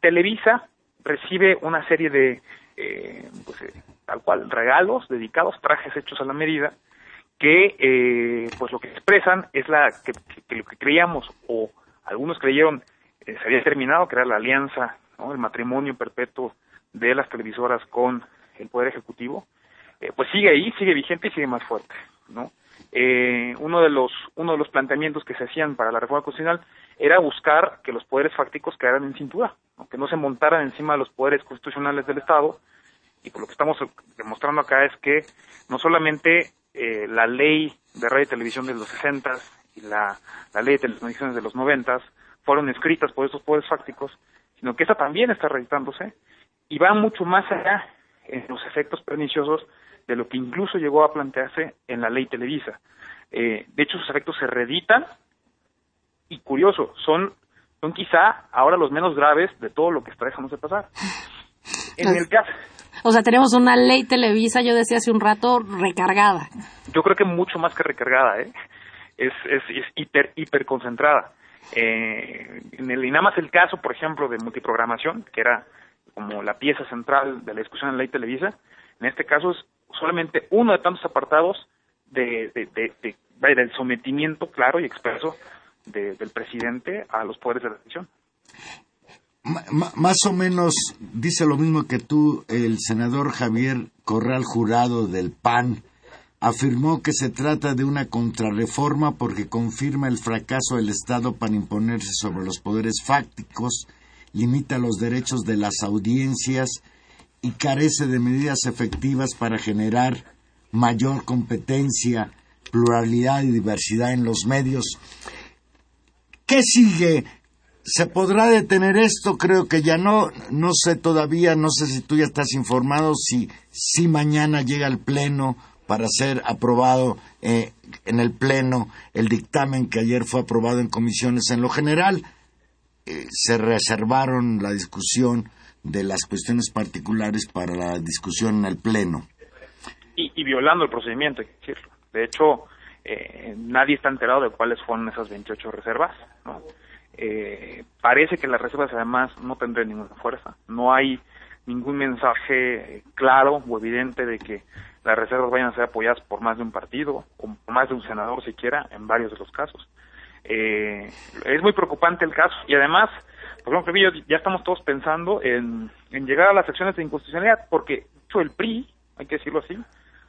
Televisa recibe una serie de, eh, pues, eh, tal cual, regalos dedicados, trajes hechos a la medida, que eh, pues lo que expresan es la que, lo que creíamos o algunos creyeron eh, se había terminado, que era la alianza, el matrimonio perpetuo de las televisoras con el poder ejecutivo, eh, pues sigue ahí, sigue vigente y sigue más fuerte, ¿no? Eh, uno de los uno de los planteamientos que se hacían para la reforma constitucional era buscar que los poderes fácticos quedaran en cintura, que no se montaran encima de los poderes constitucionales del Estado, y lo que estamos demostrando acá es que no solamente eh, la ley de radio y televisión de los 60 y la, la ley de telecomunicaciones de los 90 fueron escritas por estos poderes fácticos, sino que esta también está reeditándose y va mucho más allá en los efectos perniciosos de lo que incluso llegó a plantearse en la ley Televisa. Eh, de hecho, sus efectos se reeditan y curioso, son, son quizá ahora los menos graves de todo lo que está dejando de pasar. En el caso, O sea, tenemos una ley Televisa, yo decía hace un rato, recargada. yo creo que mucho más que recargada, ¿eh? es, es, hiper, hiper concentrada. Eh, en el, y nada más el caso, por ejemplo, de multiprogramación, que era como la pieza central de la discusión en la ley Televisa, en este caso es solamente uno de tantos apartados de, de, de, del sometimiento claro y expreso de- del presidente a los poderes de la decisión. Más o menos dice lo mismo que tú, el senador Javier Corral Jurado del PAN afirmó que se trata de una contrarreforma porque confirma el fracaso del Estado para imponerse sobre los poderes fácticos, limita los derechos de las audiencias y carece de medidas efectivas para generar mayor competencia, pluralidad y diversidad en los medios. ¿Qué sigue? ¿Se podrá detener esto? Creo que ya no. No sé todavía, no sé si tú ya estás informado, si, si mañana llega al Pleno para ser aprobado eh, en el Pleno el dictamen que ayer fue aprobado en comisiones. En lo general, eh, se reservaron la discusión de las cuestiones particulares para la discusión en el Pleno. y, y violando el procedimiento, hay. De hecho, eh, nadie está enterado de cuáles fueron esas 28 reservas. ¿no? Eh, parece que las reservas además no tendrán ninguna fuerza. No hay ningún mensaje claro o evidente de que las reservas vayan a ser apoyadas por más de un partido o más de un senador siquiera en varios de los casos. Eh, es muy preocupante el caso y además, por ejemplo, ya estamos todos pensando en, en llegar a las acciones de inconstitucionalidad porque el PRI, hay que decirlo así,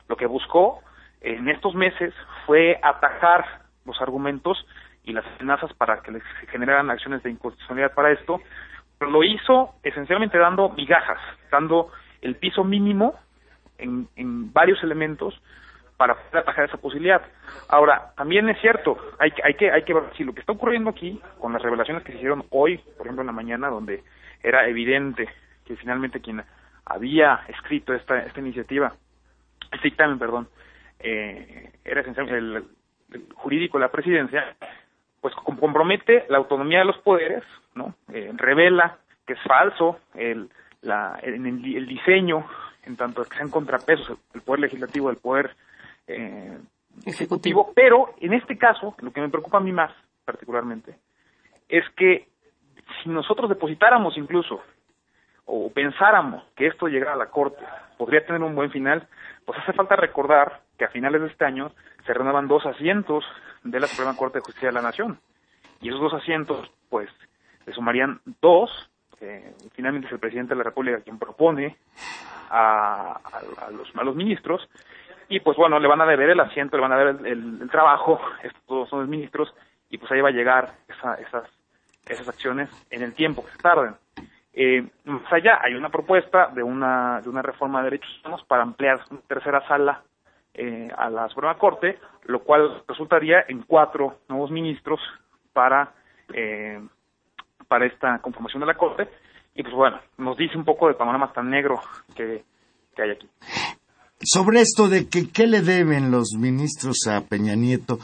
lo que buscó en estos meses fue atajar los argumentos y las amenazas para que les generaran acciones de inconstitucionalidad para esto, lo hizo esencialmente dando migajas, dando el piso mínimo en, en varios elementos para poder atajar esa posibilidad. Ahora, también es cierto, hay, hay que hay que ver si lo que está ocurriendo aquí con las revelaciones que se hicieron hoy, por ejemplo en la mañana, donde era evidente que finalmente quien había escrito esta esta iniciativa, este dictamen, perdón, eh, era esencialmente el, el jurídico de la presidencia, pues com- compromete la autonomía de los poderes, ¿no? Eh, revela que es falso el, la, el, el diseño, en tanto que sean contrapesos el, el poder legislativo del poder eh, ejecutivo, pero en este caso, lo que me preocupa a mí más particularmente, es que si nosotros depositáramos incluso o pensáramos que esto llegara a la Corte, podría tener un buen final, pues hace falta recordar que a finales de este año se renuevan dos asientos de la Suprema Corte de Justicia de la Nación. Y esos dos asientos, pues, le sumarían dos. eh, finalmente es el presidente de la República quien propone a, a- a los, ministros. Y pues bueno, le van a deber el asiento, le van a deber el, trabajo, estos son los ministros, y pues ahí va a llegar esa- esas, esas acciones en el tiempo que se tarden. Eh, más allá, hay una propuesta de una, de una reforma de derechos humanos para ampliar una tercera sala eh, a la Suprema Corte, lo cual resultaría en cuatro nuevos ministros para, eh, para esta conformación de la Corte. Y pues bueno, nos dice un poco del panorama tan negro que, que hay aquí. Sobre esto de que qué le deben los ministros a Peña Nieto,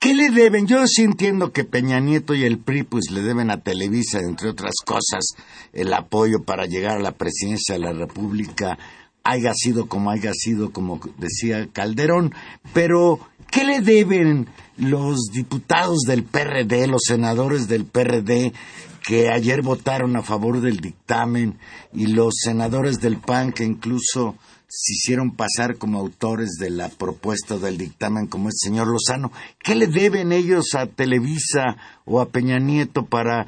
¿qué le deben? Yo sí entiendo que Peña Nieto y el PRI pues le deben a Televisa, entre otras cosas, el apoyo para llegar a la presidencia de la República, haya sido como haya sido, como decía Calderón, pero ¿qué le deben los diputados del PRD, los senadores del PRD, que ayer votaron a favor del dictamen y los senadores del PAN que incluso se hicieron pasar como autores de la propuesta del dictamen como el señor Lozano. ¿Qué le deben ellos a Televisa o a Peña Nieto para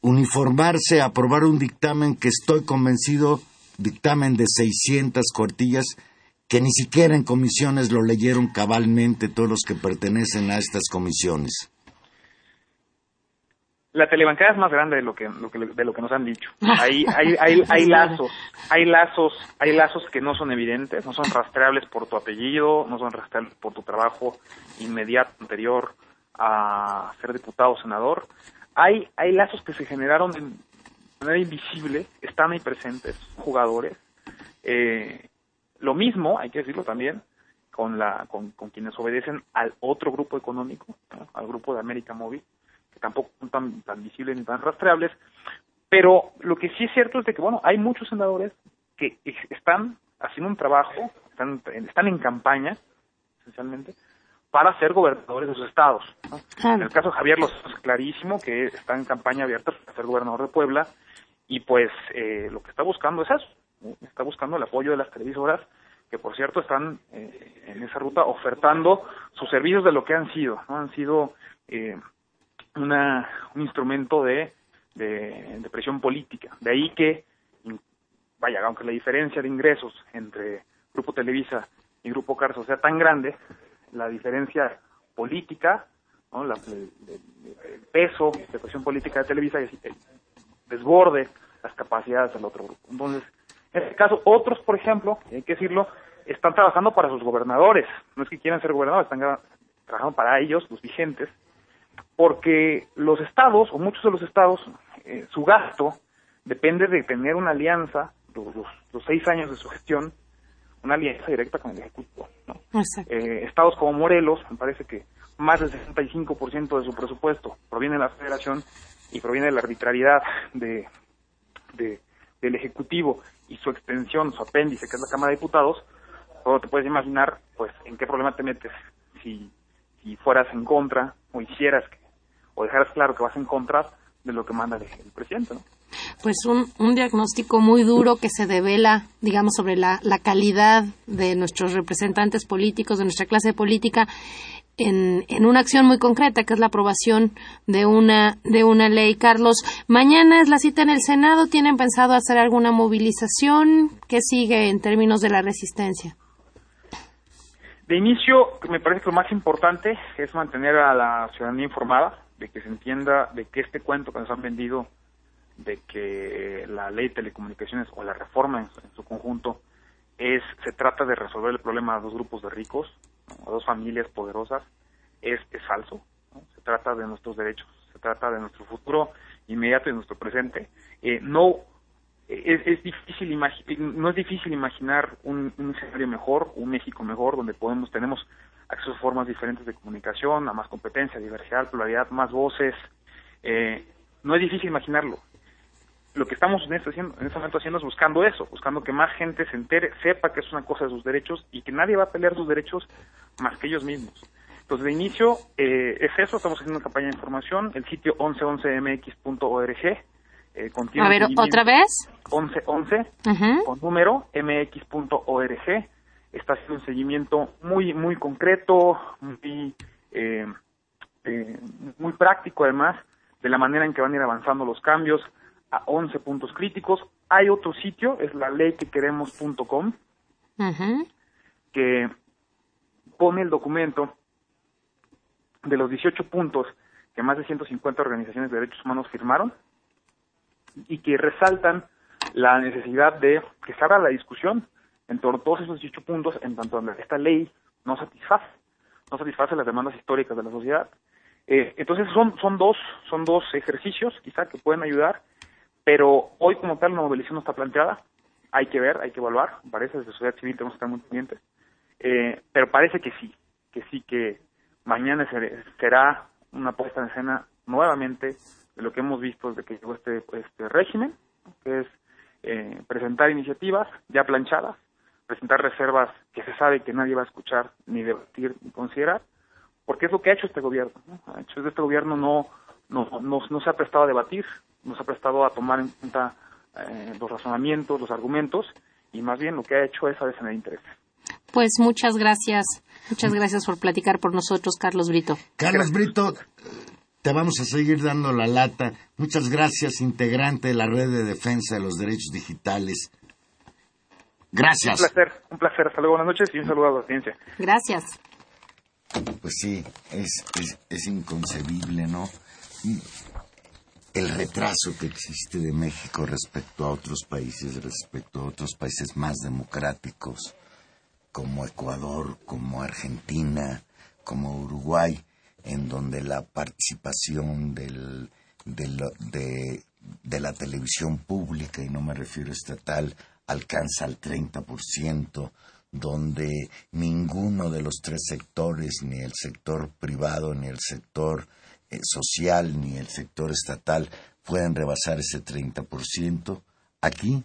uniformarse, aprobar un dictamen que estoy convencido, dictamen de 600 cuartillas, que ni siquiera en comisiones lo leyeron cabalmente todos los que pertenecen a estas comisiones? La telebancada es más grande de lo que, lo que- de lo que nos han dicho. Hay, hay, hay, (laughs) hay lazos, hay lazos, hay lazos que no son evidentes, no son rastreables por tu apellido, no son rastreables por tu trabajo inmediato anterior a ser diputado o senador. Hay, hay lazos que se generaron de manera invisible, están ahí presentes, jugadores. Eh, lo mismo, hay que decirlo también, con, la, con, con quienes obedecen al otro grupo económico, ¿no? al grupo de América Móvil, que tampoco son tan, tan visibles ni tan rastreables. Pero lo que sí es cierto es de que, bueno, hay muchos senadores que están haciendo un trabajo, están, están en campaña, esencialmente, para ser gobernadores de sus estados. ¿no? En el caso de Javier Lozano es clarísimo que está en campaña abierta para ser gobernador de Puebla y pues eh, lo que está buscando es eso, está buscando el apoyo de las televisoras que por cierto están eh, en esa ruta ofertando sus servicios de lo que han sido, ¿no? han sido eh, una, un instrumento de, de, presión política. De ahí que, vaya, aunque la diferencia de ingresos entre Grupo Televisa y Grupo Carso sea tan grande, la diferencia política, ¿no? La- el, el- peso de presión política de Televisa es- desborde las capacidades del otro grupo. Entonces, en este caso, otros, por ejemplo, hay que decirlo, están trabajando para sus gobernadores. No es que quieran ser gobernadores, están trabajando para ellos, los vigentes, porque los estados, o muchos de los estados, eh, su gasto depende de tener una alianza, los, los- los seis años de su gestión, una alianza directa con el Ejecutivo. ¿no? Eh, estados como Morelos, me parece que más del 65% de su presupuesto proviene de la federación y proviene de la arbitrariedad de, de- del Ejecutivo y su extensión, su apéndice, que es la Cámara de Diputados, todo te puedes imaginar pues en qué problema te metes si, si fueras en contra o hicieras que, o dejaras claro que vas en contra de lo que manda el, el presidente. ¿no? pues un, un diagnóstico muy duro que se devela, digamos, sobre la, la calidad de nuestros representantes políticos, de nuestra clase política, en, en una acción muy concreta, que es la aprobación de una, de una ley. Carlos, mañana es la cita en el Senado. ¿Tienen pensado hacer alguna movilización? ¿Qué sigue en términos de la resistencia? De inicio, me parece que lo más importante es mantener a la ciudadanía informada, de que se entienda de que este cuento que nos han vendido, de que la ley de telecomunicaciones o la reforma en, su- en su conjunto es se trata de resolver el problema a dos grupos de ricos, a dos familias poderosas, es, es falso. Se trata de nuestros derechos, se trata de nuestro futuro inmediato y nuestro presente. Eh, no es, es difícil no es difícil imaginar un, un escenario mejor, un México mejor, donde podemos tenemos acceso a formas diferentes de comunicación, a más competencia, diversidad, pluralidad, más voces. Eh, no es difícil imaginarlo. Lo que estamos en este, haciendo- en este momento haciendo es buscando eso, buscando que más gente se entere, sepa que es una cosa de sus derechos y que nadie va a pelear sus derechos más que ellos mismos. Entonces, de inicio, eh, es eso, estamos haciendo una campaña de información, el sitio 1111mx.org. Eh, contiene A ver, ¿otra vez? 1111 Ujú. con número mx.org está haciendo un seguimiento muy muy concreto muy eh, eh, muy práctico además de la manera en que van a ir avanzando los cambios a 11 puntos críticos hay otro sitio es la ley que queremos.com Ujú. que pone el documento de los 18 puntos que más de 150 organizaciones de derechos humanos firmaron y que resaltan la necesidad de que se abra la discusión en torno a todos esos 18 puntos en tanto esta ley no satisface, no satisface las demandas históricas de la sociedad. Eh, entonces son, son dos, son dos ejercicios quizá que pueden ayudar, pero hoy como tal la movilización no está planteada, hay que ver, hay que evaluar, parece desde sociedad civil tenemos que estar muy pendientes, eh, pero parece que sí, que sí que mañana se- será una puesta en escena nuevamente de lo que hemos visto desde que llegó este, este régimen, que es eh, presentar iniciativas ya planchadas, presentar reservas que se sabe que nadie va a escuchar, ni debatir, ni considerar, porque es lo que ha hecho este gobierno. ¿no? Ha hecho este gobierno no, no, no, no se ha prestado a debatir, no se ha prestado a tomar en cuenta eh, los razonamientos, los argumentos, y más bien lo que ha hecho es a detener intereses. Pues muchas gracias. Muchas gracias por platicar por nosotros, Carlos Brito. Carlos Brito, te vamos a seguir dando la lata. Muchas gracias, integrante de la Red de Defensa de los Derechos Digitales. Gracias. Un placer, un placer. Hasta luego, buenas noches y un saludo a la audiencia. Gracias. Pues sí, es, es, es inconcebible, ¿no? El retraso que existe de México respecto a otros países, respecto a otros países más democráticos, como Ecuador, como Argentina, como Uruguay, en donde la participación de, de- la televisión pública, y no me refiero estatal, alcanza el 30%, donde ninguno de los tres sectores, ni el sector privado, ni el sector social, ni el sector estatal, pueden rebasar ese 30%. Aquí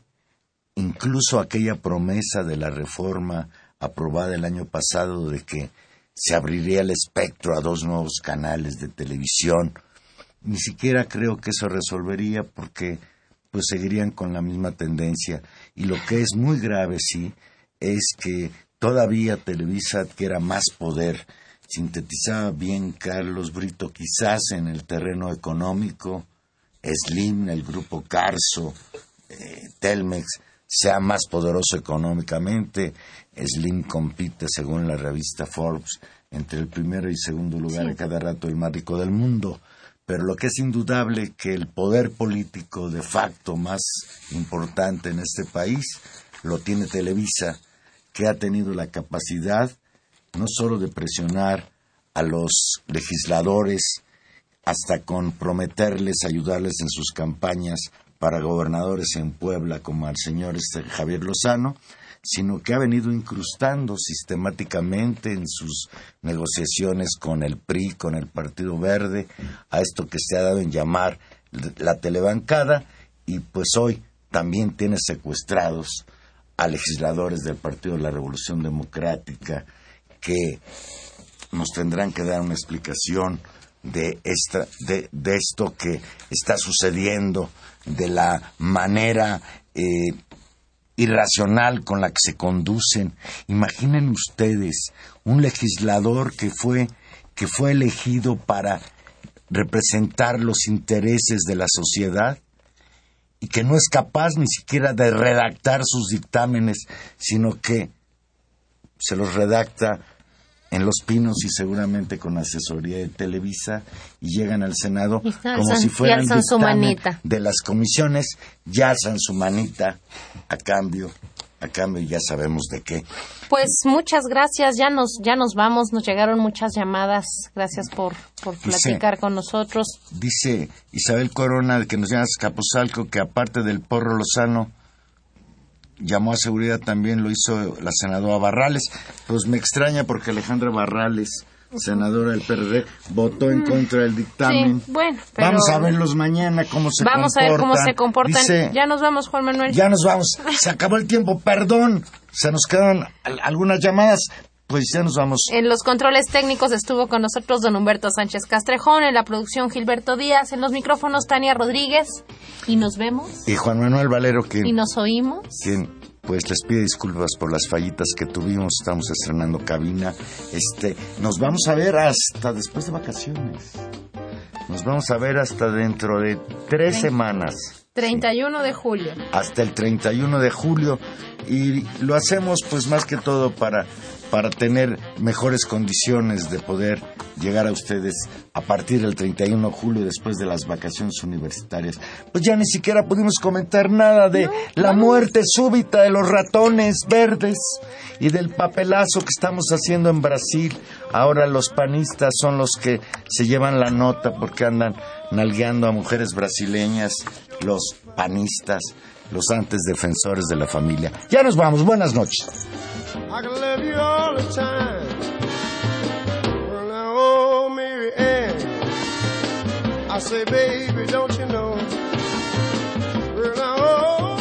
incluso aquella promesa de la reforma aprobada el año pasado de que se abriría el espectro a dos nuevos canales de televisión, ni siquiera creo que eso resolvería porque pues seguirían con la misma tendencia. Y lo que es muy grave, sí, es que todavía Televisa adquiera más poder. Sintetizaba bien Carlos Brito, quizás en el terreno económico, Slim, el grupo Carso, eh, Telmex, sea más poderoso económicamente. Slim compite, según la revista Forbes, entre el primero y segundo lugar a cada rato el más rico del mundo. Pero lo que es indudable que el poder político de facto más importante en este país lo tiene Televisa, que ha tenido la capacidad no solo de presionar a los legisladores, hasta comprometerles, ayudarles en sus campañas para gobernadores en Puebla, como al señor este Javier Lozano, sino que ha venido incrustando sistemáticamente en sus negociaciones con el PRI, con el Partido Verde, a esto que se ha dado en llamar la telebancada, y pues hoy también tiene secuestrados a legisladores del Partido de la Revolución Democrática que nos tendrán que dar una explicación de, esta, de, de esto que está sucediendo, de la manera eh, irracional con la que se conducen. Imaginen ustedes un legislador que fue, que fue elegido para representar los intereses de la sociedad y que no es capaz ni siquiera de redactar sus dictámenes, sino que se los redacta en Los Pinos y seguramente con asesoría de Televisa y llegan al Senado alzan- como si fueran de las comisiones, ya alzan su manita a cambio, a cambio ya sabemos de qué. Pues muchas gracias, ya nos, ya nos vamos, nos llegaron muchas llamadas, gracias por, por Dice- platicar con nosotros. Dice Isabel Corona, que nos llama Capozalco, que aparte del porro Lozano, llamó a seguridad también, lo hizo la senadora Barrales. Pues me extraña porque Alejandra Barrales, senadora del PRD, votó en contra del dictamen. Sí, bueno, pero Vamos a verlos mañana cómo se vamos a ver cómo comportan. se comportan. Dice, ya nos vamos, Juan Manuel. ya nos vamos. Se acabó el tiempo, perdón. Se nos quedan al- algunas llamadas. Pues ya nos vamos. En los controles técnicos estuvo con nosotros don Humberto Sánchez Castrejón, en la producción Gilberto Díaz, en los micrófonos Tania Rodríguez. Y nos vemos Y Juan Manuel Valero, que... y nos oímos. quien pues les pide disculpas por las fallitas que tuvimos, estamos estrenando cabina. Este, nos vamos a ver hasta después de vacaciones. Nos vamos a ver hasta dentro de tres semanas, 31 de julio. hasta el 31 de julio y lo hacemos pues más que todo para para tener mejores condiciones de poder llegar a ustedes a partir del 31 de julio después de las vacaciones universitarias. Pues ya ni siquiera pudimos comentar nada de la muerte súbita de los ratones verdes y del papelazo que estamos haciendo en Brasil. Ahora los panistas son los que se llevan la nota porque andan nalgueando a mujeres brasileñas, los panistas, los antes defensores de la familia. Ya nos vamos, buenas noches. I can love you all the time. Well, now, oh, Mary Ann, I say, baby, don't you know? Well, now, oh,